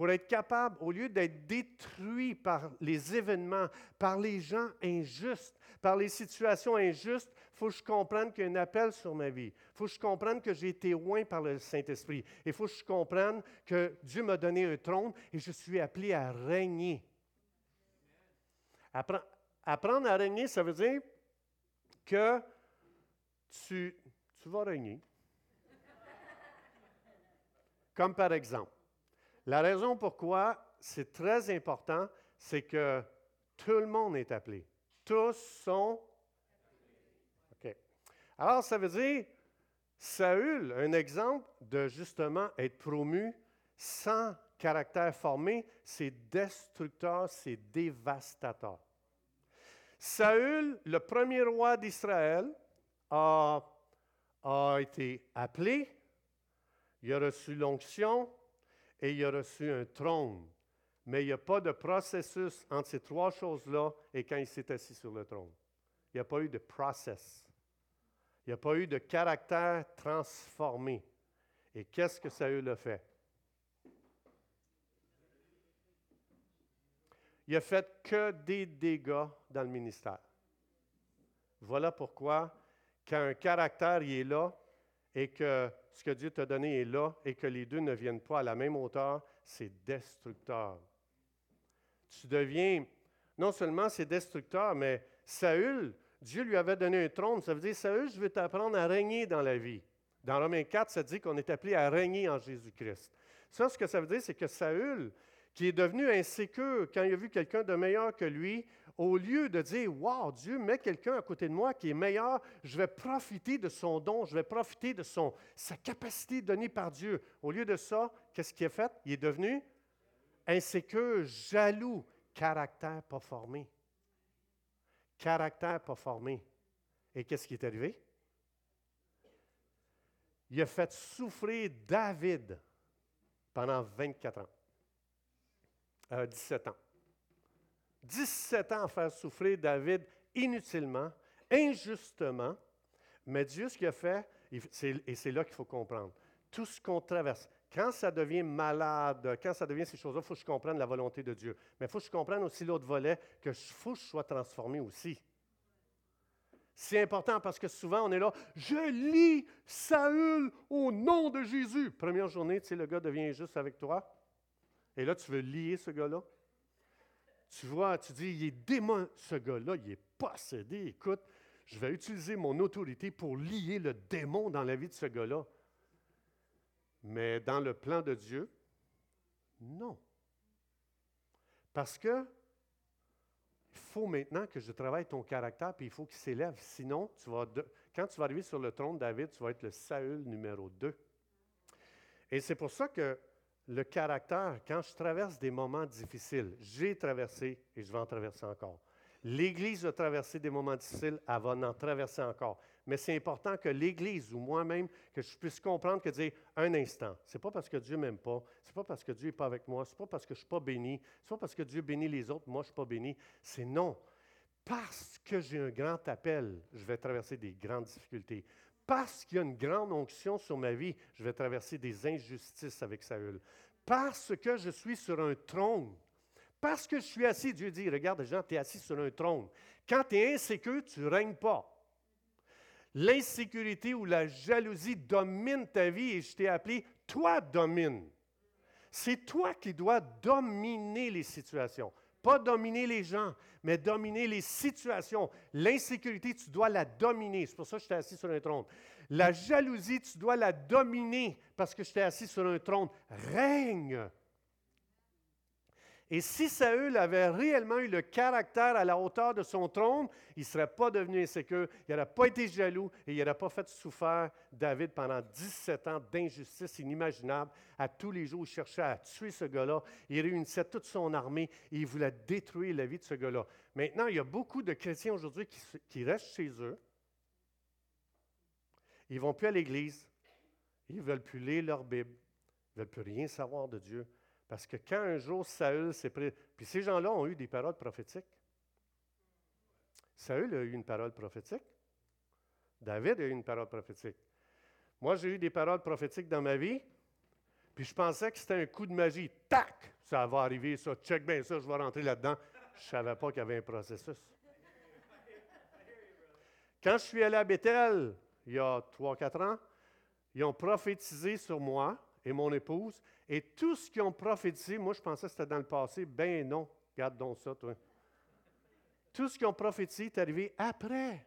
pour être capable, au lieu d'être détruit par les événements, par les gens injustes, par les situations injustes, il faut que je comprenne qu'il y a un appel sur ma vie. Il faut que je comprenne que j'ai été loin par le Saint-Esprit. Il faut que je comprenne que Dieu m'a donné un trône et je suis appelé à régner. Apprendre à régner, ça veut dire que tu, tu vas régner. Comme par exemple, la raison pourquoi c'est très important, c'est que tout le monde est appelé. Tous sont. OK. Alors, ça veut dire, Saül, un exemple de justement être promu sans caractère formé, c'est destructeur, c'est dévastateur. Saül, le premier roi d'Israël, a, a été appelé, il a reçu l'onction, et il a reçu un trône. Mais il n'y a pas de processus entre ces trois choses-là et quand il s'est assis sur le trône. Il n'y a pas eu de process. Il n'y a pas eu de caractère transformé. Et qu'est-ce que Saül a fait? Il a fait que des dégâts dans le ministère. Voilà pourquoi, quand un caractère est là et que ce que Dieu t'a donné est là et que les deux ne viennent pas à la même hauteur, c'est destructeur. Tu deviens, non seulement c'est destructeur, mais Saül, Dieu lui avait donné un trône. Ça veut dire, Saül, je veux t'apprendre à régner dans la vie. Dans Romains 4, ça dit qu'on est appelé à régner en Jésus-Christ. Ça, ce que ça veut dire, c'est que Saül, qui est devenu insécure quand il a vu quelqu'un de meilleur que lui, au lieu de dire Wow, Dieu met quelqu'un à côté de moi qui est meilleur, je vais profiter de son don, je vais profiter de son, sa capacité donnée par Dieu. Au lieu de ça, qu'est-ce qu'il a fait? Il est devenu insécure, jaloux, caractère pas formé. Caractère pas formé. Et qu'est-ce qui est arrivé? Il a fait souffrir David pendant 24 ans. 17 euh, ans. 17 ans à faire souffrir David inutilement, injustement, Mais Dieu, ce qu'il a fait, et c'est là qu'il faut comprendre, tout ce qu'on traverse, quand ça devient malade, quand ça devient ces choses-là, il faut que je comprenne la volonté de Dieu. Mais il faut que je comprenne aussi l'autre volet, que faut que je sois transformé aussi. C'est important parce que souvent on est là, je lis Saül au nom de Jésus. Première journée, tu sais, le gars devient juste avec toi. Et là, tu veux lier ce gars-là? Tu vois, tu dis, il est démon, ce gars-là, il est possédé. Écoute, je vais utiliser mon autorité pour lier le démon dans la vie de ce gars-là. Mais dans le plan de Dieu, non. Parce que il faut maintenant que je travaille ton caractère, puis il faut qu'il s'élève. Sinon, tu vas quand tu vas arriver sur le trône de David, tu vas être le Saül numéro 2. Et c'est pour ça que le caractère, quand je traverse des moments difficiles, j'ai traversé et je vais en traverser encore. L'Église a traversé des moments difficiles, elle va en traverser encore. Mais c'est important que l'Église ou moi-même, que je puisse comprendre que dire un instant, c'est pas parce que Dieu m'aime pas, c'est pas parce que Dieu n'est pas avec moi, c'est pas parce que je ne suis pas béni, c'est pas parce que Dieu bénit les autres, moi je ne suis pas béni. C'est non. Parce que j'ai un grand appel, je vais traverser des grandes difficultés. Parce qu'il y a une grande onction sur ma vie, je vais traverser des injustices avec Saül. Parce que je suis sur un trône, parce que je suis assis, Dieu dit, regarde Jean, tu es assis sur un trône. Quand tu es insécure, tu ne règnes pas. L'insécurité ou la jalousie domine ta vie et je t'ai appelé, toi domine. C'est toi qui dois dominer les situations. Pas dominer les gens, mais dominer les situations. L'insécurité, tu dois la dominer. C'est pour ça que je t'ai assis sur un trône. La jalousie, tu dois la dominer parce que je t'ai assis sur un trône. Règne. Et si Saül avait réellement eu le caractère à la hauteur de son trône, il ne serait pas devenu insécure, il n'aurait pas été jaloux et il n'aurait pas fait souffrir David pendant 17 ans d'injustice inimaginable. À tous les jours, il cherchait à tuer ce gars-là. Il réunissait toute son armée et il voulait détruire la vie de ce gars-là. Maintenant, il y a beaucoup de chrétiens aujourd'hui qui, qui restent chez eux. Ils ne vont plus à l'église. Ils ne veulent plus lire leur Bible. Ils ne veulent plus rien savoir de Dieu. Parce que quand un jour Saül s'est pris. Puis ces gens-là ont eu des paroles prophétiques. Saül a eu une parole prophétique. David a eu une parole prophétique. Moi, j'ai eu des paroles prophétiques dans ma vie, puis je pensais que c'était un coup de magie. Tac! Ça va arriver, ça. Check bien ça, je vais rentrer là-dedans. Je ne savais pas qu'il y avait un processus. Quand je suis allé à Bethel, il y a 3-4 ans, ils ont prophétisé sur moi et mon épouse. Et tout ce qu'ils ont prophétisé, moi je pensais que c'était dans le passé. Ben non, garde donc ça, toi. Tout ce qu'ils ont prophétisé est arrivé après.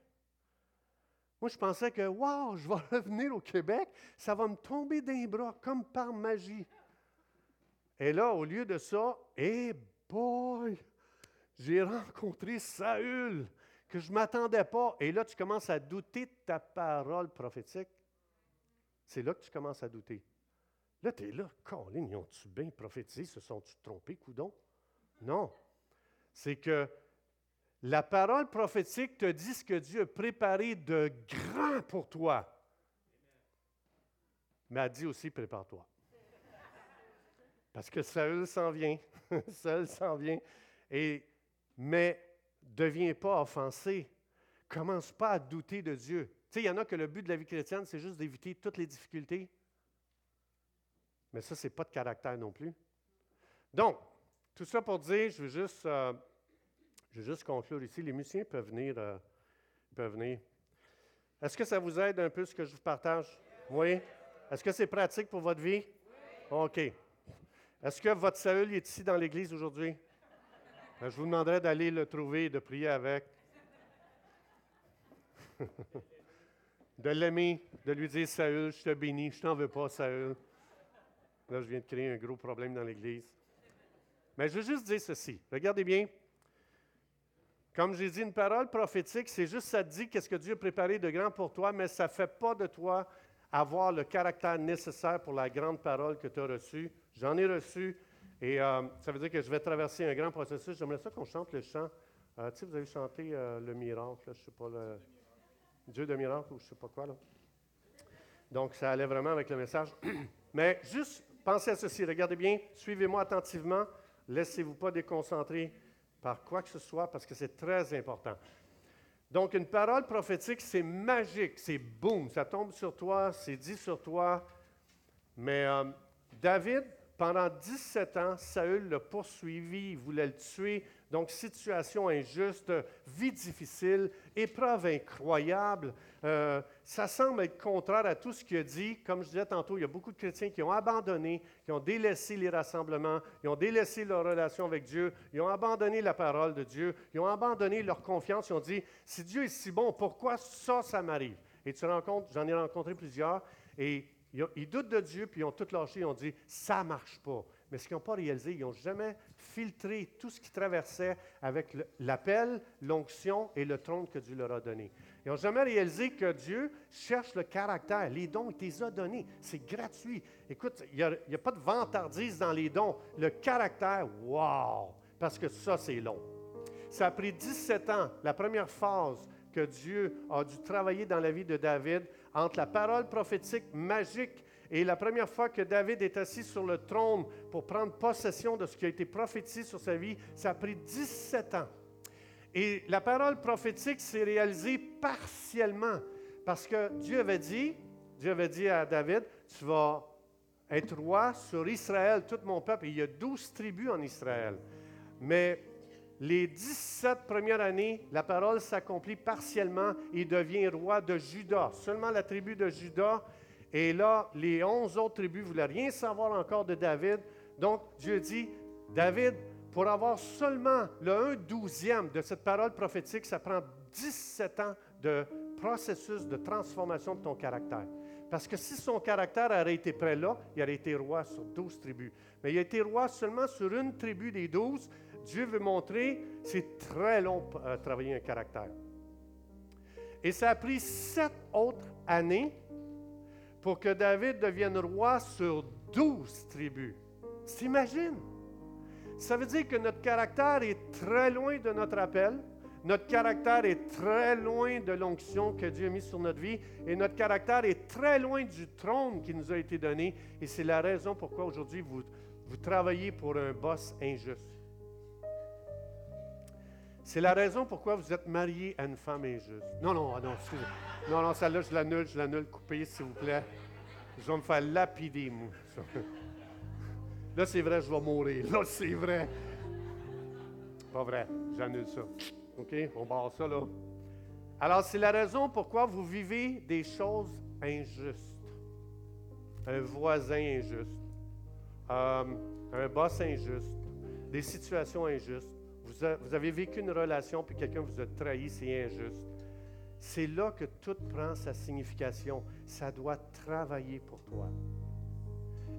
Moi, je pensais que, waouh, je vais revenir au Québec, ça va me tomber d'un bras comme par magie. Et là, au lieu de ça, eh boy, j'ai rencontré Saül, que je ne m'attendais pas. Et là, tu commences à douter de ta parole prophétique. C'est là que tu commences à douter. Là, tu es là, Colin, ils ont-tu bien prophétisé? Se sont-tu trompés, coudon? Non. C'est que la parole prophétique te dit ce que Dieu a préparé de grand pour toi. Mais elle dit aussi, prépare-toi. Parce que Saül s'en vient. Saül s'en vient. Et, mais deviens pas offensé. Commence pas à douter de Dieu. Tu sais, il y en a que le but de la vie chrétienne, c'est juste d'éviter toutes les difficultés. Mais ça, ce n'est pas de caractère non plus. Donc, tout ça pour dire, je veux juste, euh, je juste conclure ici. Les musiciens peuvent venir. Euh, peuvent venir. Est-ce que ça vous aide un peu ce que je vous partage? Oui? Est-ce que c'est pratique pour votre vie? OK. Est-ce que votre Saül est ici dans l'Église aujourd'hui? Ben, je vous demanderai d'aller le trouver de prier avec. de l'aimer, de lui dire Saül, je te bénis, je t'en veux pas, Saül. Là, je viens de créer un gros problème dans l'Église. Mais je veux juste dire ceci. Regardez bien. Comme j'ai dit, une parole prophétique, c'est juste ça dit qu'est-ce que Dieu a préparé de grand pour toi, mais ça ne fait pas de toi avoir le caractère nécessaire pour la grande parole que tu as reçue. J'en ai reçu et euh, ça veut dire que je vais traverser un grand processus. J'aimerais ça qu'on chante le chant. Euh, tu sais, vous avez chanté euh, le miracle, je ne sais pas, le Dieu de miracle ou je ne sais pas quoi. Là. Donc, ça allait vraiment avec le message. Mais juste Pensez à ceci, regardez bien, suivez-moi attentivement, laissez-vous pas déconcentrer par quoi que ce soit parce que c'est très important. Donc, une parole prophétique, c'est magique, c'est boum, ça tombe sur toi, c'est dit sur toi. Mais euh, David, pendant 17 ans, Saül l'a poursuivi, il voulait le tuer. Donc, situation injuste, vie difficile, épreuve incroyable. Euh, ça semble être contraire à tout ce qu'il a dit. Comme je disais tantôt, il y a beaucoup de chrétiens qui ont abandonné, qui ont délaissé les rassemblements, ils ont délaissé leur relation avec Dieu, ils ont abandonné la parole de Dieu, ils ont abandonné leur confiance, ils ont dit, si Dieu est si bon, pourquoi ça, ça m'arrive? Et tu rencontres, j'en ai rencontré plusieurs, et ils, doutent de Dieu, puis ils ont tout lâché, ils ont dit, ça ne marche pas. Mais ce qu'ils n'ont pas réalisé, ils n'ont jamais filtré tout ce qui traversait avec l'appel, l'onction et le trône que Dieu leur a donné. Ils n'ont jamais réalisé que Dieu cherche le caractère. Les dons, il les a donnés. C'est gratuit. Écoute, il n'y a, pas de vantardise dans les dons. Le caractère, wow! Parce que ça, c'est long. Ça a pris 17 ans, la première phase que Dieu a dû travailler dans la vie de David entre la parole prophétique magique et la première fois que David est assis sur le trône pour prendre possession de ce qui a été prophétisé sur sa vie, ça a pris 17 ans. Et la parole prophétique s'est réalisée partiellement parce que Dieu avait dit, Dieu avait dit à David, tu vas être roi sur Israël, tout mon peuple. il y a 12 tribus en Israël. Mais les 17 premières années, la parole s'accomplit partiellement et devient roi de Juda. Seulement la tribu de Juda. Et là, les 11 autres tribus ne voulaient rien savoir encore de David. Donc, Dieu dit, David, pour avoir seulement le 1 douzième de cette parole prophétique, ça prend 17 ans de processus de transformation de ton caractère. Parce que si son caractère aurait été prêt là, il aurait été roi sur 12 tribus. Mais il a été roi seulement sur une tribu des 12 Dieu veut montrer, c'est très long pour euh, travailler un caractère. Et ça a pris sept autres années pour que David devienne roi sur douze tribus. T'imagines? Ça veut dire que notre caractère est très loin de notre appel. Notre caractère est très loin de l'onction que Dieu a mise sur notre vie et notre caractère est très loin du trône qui nous a été donné. Et c'est la raison pourquoi aujourd'hui vous, vous travaillez pour un boss injuste. C'est la raison pourquoi vous êtes marié à une femme injuste. Non, non, ah non, excusez. Non, non, celle-là, je l'annule, je l'annule. Coupez, s'il vous plaît. Je vais me faire lapider, moi. Là, c'est vrai, je vais mourir. Là, c'est vrai. Pas vrai, j'annule ça. OK? On barre ça, là. Alors, c'est la raison pourquoi vous vivez des choses injustes. Un voisin injuste. Euh, un boss injuste. Des situations injustes vous, avez vécu une relation, puis quelqu'un vous a trahi, c'est injuste. C'est là que tout prend sa signification. Ça doit travailler pour toi.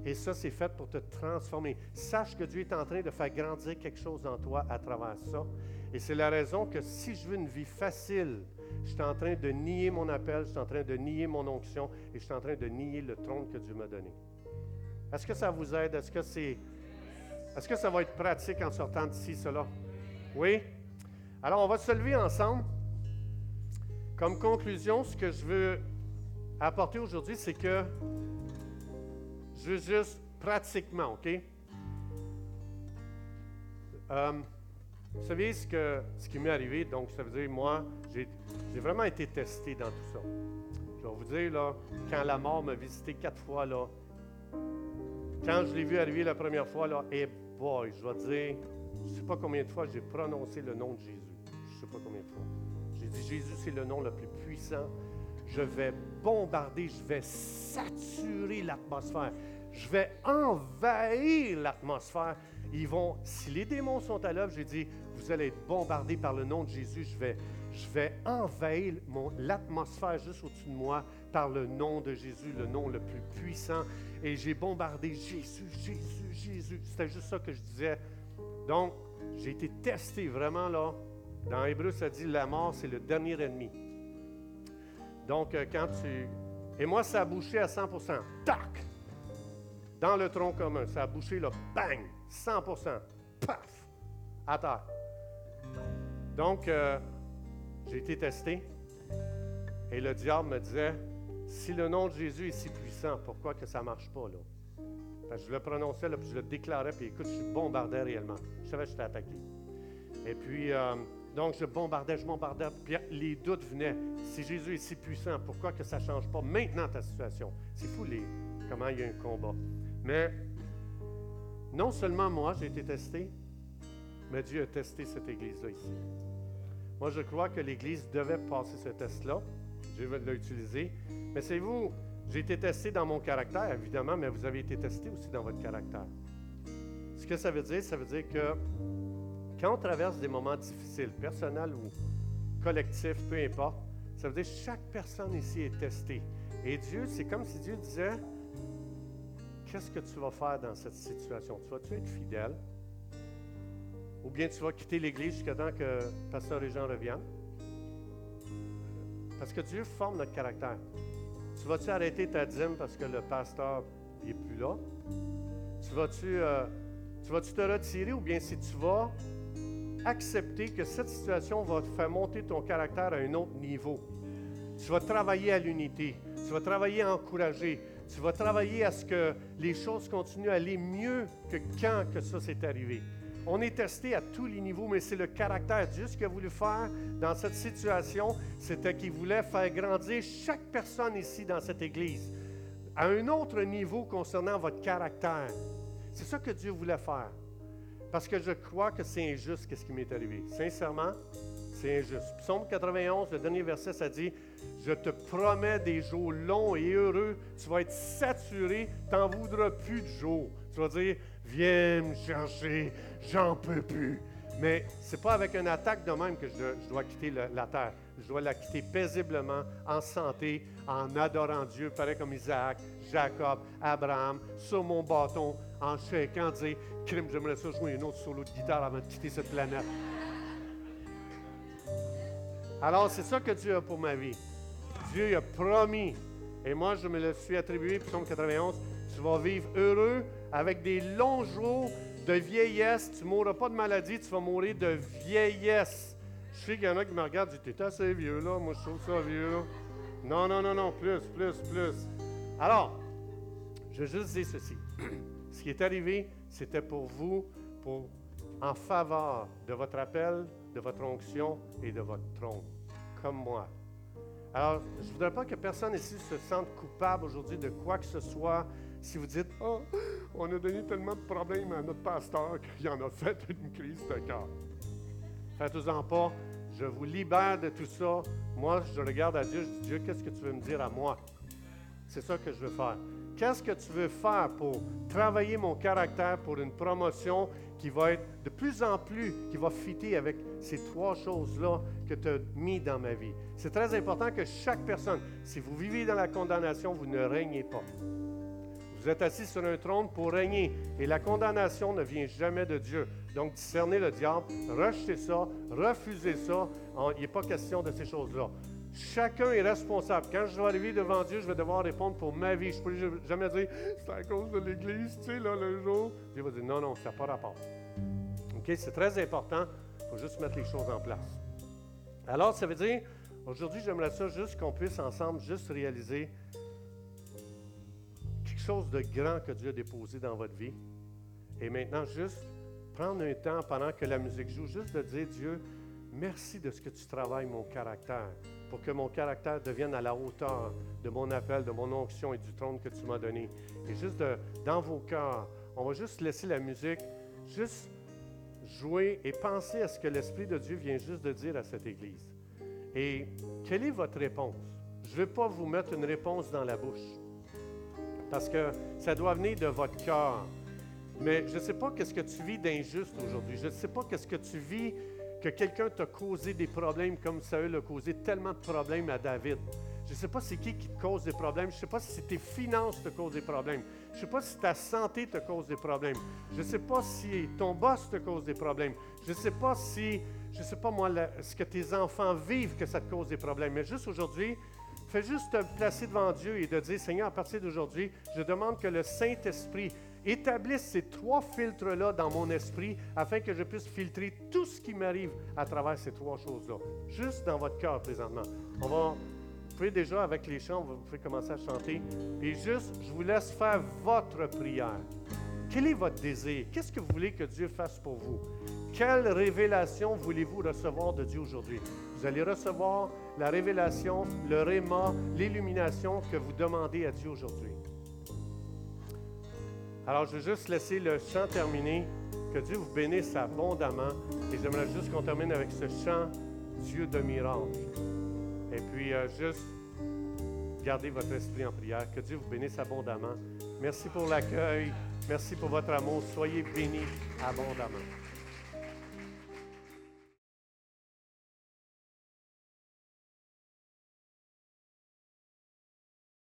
Et ça, c'est fait pour te transformer. Sache que Dieu est en train de faire grandir quelque chose en toi à travers ça. Et c'est la raison que si je veux une vie facile, je suis en train de nier mon appel, je suis en train de nier mon onction et je suis en train de nier le trône que Dieu m'a donné. Est-ce que ça vous aide? Est-ce que c'est. Est-ce que ça va être pratique en sortant d'ici, cela? Oui? Alors, on va se lever ensemble. Comme conclusion, ce que je veux apporter aujourd'hui, c'est que je veux juste pratiquement, OK? Euh, vous savez ce, que, qui m'est arrivé, donc ça veut dire, moi, j'ai, vraiment été testé dans tout ça. Je vais vous dire, là, quand la mort m'a visité quatre fois, là, quand je l'ai vu arriver la première fois, là, et boy, je vais dire, je ne sais pas combien de fois j'ai prononcé le nom de Jésus. Je ne sais pas combien de fois. J'ai dit, Jésus, c'est le nom le plus puissant. Je vais bombarder, je vais saturer l'atmosphère. Je vais envahir l'atmosphère. Ils vont, si les démons sont à l'œuvre, j'ai dit, vous allez être bombardés par le nom de Jésus. Je vais, je vais envahir l'atmosphère juste au-dessus de moi par le nom de Jésus, le nom le plus puissant. Et j'ai bombardé Jésus, Jésus, Jésus. C'était juste ça que je disais donc, j'ai été testé vraiment là. Dans Hébreu, ça dit la mort, c'est le dernier ennemi. Donc, euh, quand tu. Et moi, ça a bouché à 100% Tac! Dans le tronc commun. Ça a bouché là, bang! 100% Paf! À terre. Donc, euh, j'ai été testé. Et le diable me disait si le nom de Jésus est si puissant, pourquoi que ça ne marche pas là? Je le prononçais, là, je le déclarais, puis écoute, je bombardé réellement. Je savais que j'étais attaqué. Et puis, euh, Donc, je bombardais, je bombardais, puis les doutes venaient. Si Jésus est si puissant, pourquoi que ça ne change pas maintenant ta situation? C'est fou les, comment il y a un combat. Mais non seulement moi, j'ai été testé, mais Dieu a testé cette Église-là ici. Moi, je crois que l'Église devait passer ce test-là. Dieu l'a utilisé. Mais c'est vous, j'ai été testé dans mon caractère, évidemment, mais vous avez été testé aussi dans votre caractère. Ce que ça veut dire, ça veut dire que quand on traverse des moments difficiles, personnels ou collectifs, peu importe, ça veut dire que chaque personne ici est testée. Et Dieu, c'est comme si Dieu disait, qu'est-ce que tu vas faire dans cette situation? Tu vas-tu être fidèle? Ou bien tu vas quitter l'Église jusqu'à temps que Pasteur et Jean reviennent? Parce que Dieu forme notre caractère. Tu vas-tu arrêter ta dîme parce que le pasteur n'est plus là? Tu vas-tu euh, tu vas-tu te retirer ou bien si tu vas accepter que cette situation va te faire monter ton caractère à un autre niveau? Tu vas travailler à l'unité. Tu vas travailler à encourager. Tu vas travailler à ce que les choses continuent à aller mieux que quand que ça s'est arrivé. On est testé à tous les niveaux, mais c'est le caractère. Dieu, ce qu'il a voulu faire dans cette situation, c'était qu'il voulait faire grandir chaque personne ici dans cette Église à un autre niveau concernant votre caractère. C'est ça que Dieu voulait faire. Parce que je crois que c'est injuste ce qui m'est arrivé. Sincèrement, c'est injuste. Psaume 91, le dernier verset, ça dit Je te promets des jours longs et heureux. Tu vas être saturé, tu n'en voudras plus de jours. Tu vas dire Viens me chercher, j'en peux plus. Mais ce n'est pas avec une attaque de même que je, dois quitter la terre. Je dois la quitter paisiblement, en santé, en adorant Dieu, pareil comme Isaac, Jacob, Abraham, sur mon bâton, en shakant, dire Crime, j'aimerais ça jouer un autre solo de guitare avant de quitter cette planète. Alors, c'est ça que Dieu a pour ma vie. Dieu a promis, et moi je me le suis attribué, psaume 91, tu vas vivre heureux avec des longs jours de vieillesse. Tu ne mourras pas de maladie, tu vas mourir de vieillesse. Je sais qu'il y en a qui me regardent et disent T'es assez vieux là, moi je trouve ça vieux. Non, non, non, non, plus, plus, plus. Alors, je veux juste dire ceci. Ce qui est arrivé, c'était pour vous, pour en faveur de votre appel, de votre onction et de votre trône, comme moi. Alors, je ne voudrais pas que personne ici se sente coupable aujourd'hui de quoi que ce soit si vous dites, oh, on a donné tellement de problèmes à notre pasteur qu'il en a fait une crise de cœur. Faites-en pas. Je vous libère de tout ça. Moi, je regarde à Dieu, je dis, Dieu, qu'est-ce que tu veux me dire à moi? C'est ça que je veux faire. Qu'est-ce que tu veux faire pour travailler mon caractère pour une promotion qui va être de plus en plus, qui va fitter avec ces trois choses-là que tu as mis dans ma vie? C'est très important que chaque personne, si vous vivez dans la condamnation, vous ne régnez pas. Vous êtes assis sur un trône pour régner et la condamnation ne vient jamais de Dieu. Donc, discernez le diable, rejetez ça, refusez ça. Il n'est pas question de ces choses-là. Chacun est responsable. Quand je vais arriver devant Dieu, je vais devoir répondre pour ma vie. Je ne peux jamais dire c'est à cause de l'Église, tu sais, là, le jour. Dieu va dire non, non, ça n'a pas rapport. OK? C'est très important. Il faut juste mettre les choses en place. Alors, ça veut dire, aujourd'hui, j'aimerais ça juste qu'on puisse ensemble juste réaliser chose de grand que Dieu a déposé dans votre vie. Et maintenant, juste prendre un temps pendant que la musique joue, juste de dire, Dieu, merci de ce que tu travailles mon caractère, pour que mon caractère devienne à la hauteur de mon appel, de mon onction et du trône que tu m'as donné. Et juste dans vos cœurs, on va juste laisser la musique, juste jouer et penser à ce que l'Esprit de Dieu vient juste de dire à cette Église. Et quelle est votre réponse? Je ne vais pas vous mettre une réponse dans la bouche parce que ça doit venir de votre cœur. Mais je ne sais pas qu'est-ce que tu vis d'injuste aujourd'hui. Je ne sais pas qu'est-ce que tu vis que quelqu'un t'a causé des problèmes comme Saül a causé tellement de problèmes à David. Je ne sais pas c'est qui qui te cause des problèmes. Je ne sais pas si tes finances te causent des problèmes. Je ne sais pas si ta santé te cause des problèmes. Je ne sais pas si ton boss te cause des problèmes. Je ne sais pas si, je ne sais pas moi, ce que tes enfants vivent que ça te cause des problèmes. Mais juste aujourd'hui, Fais juste te placer devant Dieu et de dire, Seigneur, à partir d'aujourd'hui, je demande que le Saint-Esprit établisse ces trois filtres-là dans mon esprit afin que je puisse filtrer tout ce qui m'arrive à travers ces trois choses-là. Juste dans votre cœur présentement. On va, vous pouvez déjà avec les chants, vous pouvez commencer à chanter. Et juste, je vous laisse faire votre prière. Quel est votre désir? Qu'est-ce que vous voulez que Dieu fasse pour vous? Quelle révélation voulez-vous recevoir de Dieu aujourd'hui? Vous allez recevoir la révélation, le réma, l'illumination que vous demandez à Dieu aujourd'hui. Alors, je vais juste laisser le chant terminer. Que Dieu vous bénisse abondamment. Et j'aimerais juste qu'on termine avec ce chant, Dieu de miracle. Et puis, euh, juste gardez votre esprit en prière. Que Dieu vous bénisse abondamment. Merci pour l'accueil. Merci pour votre amour. Soyez bénis abondamment.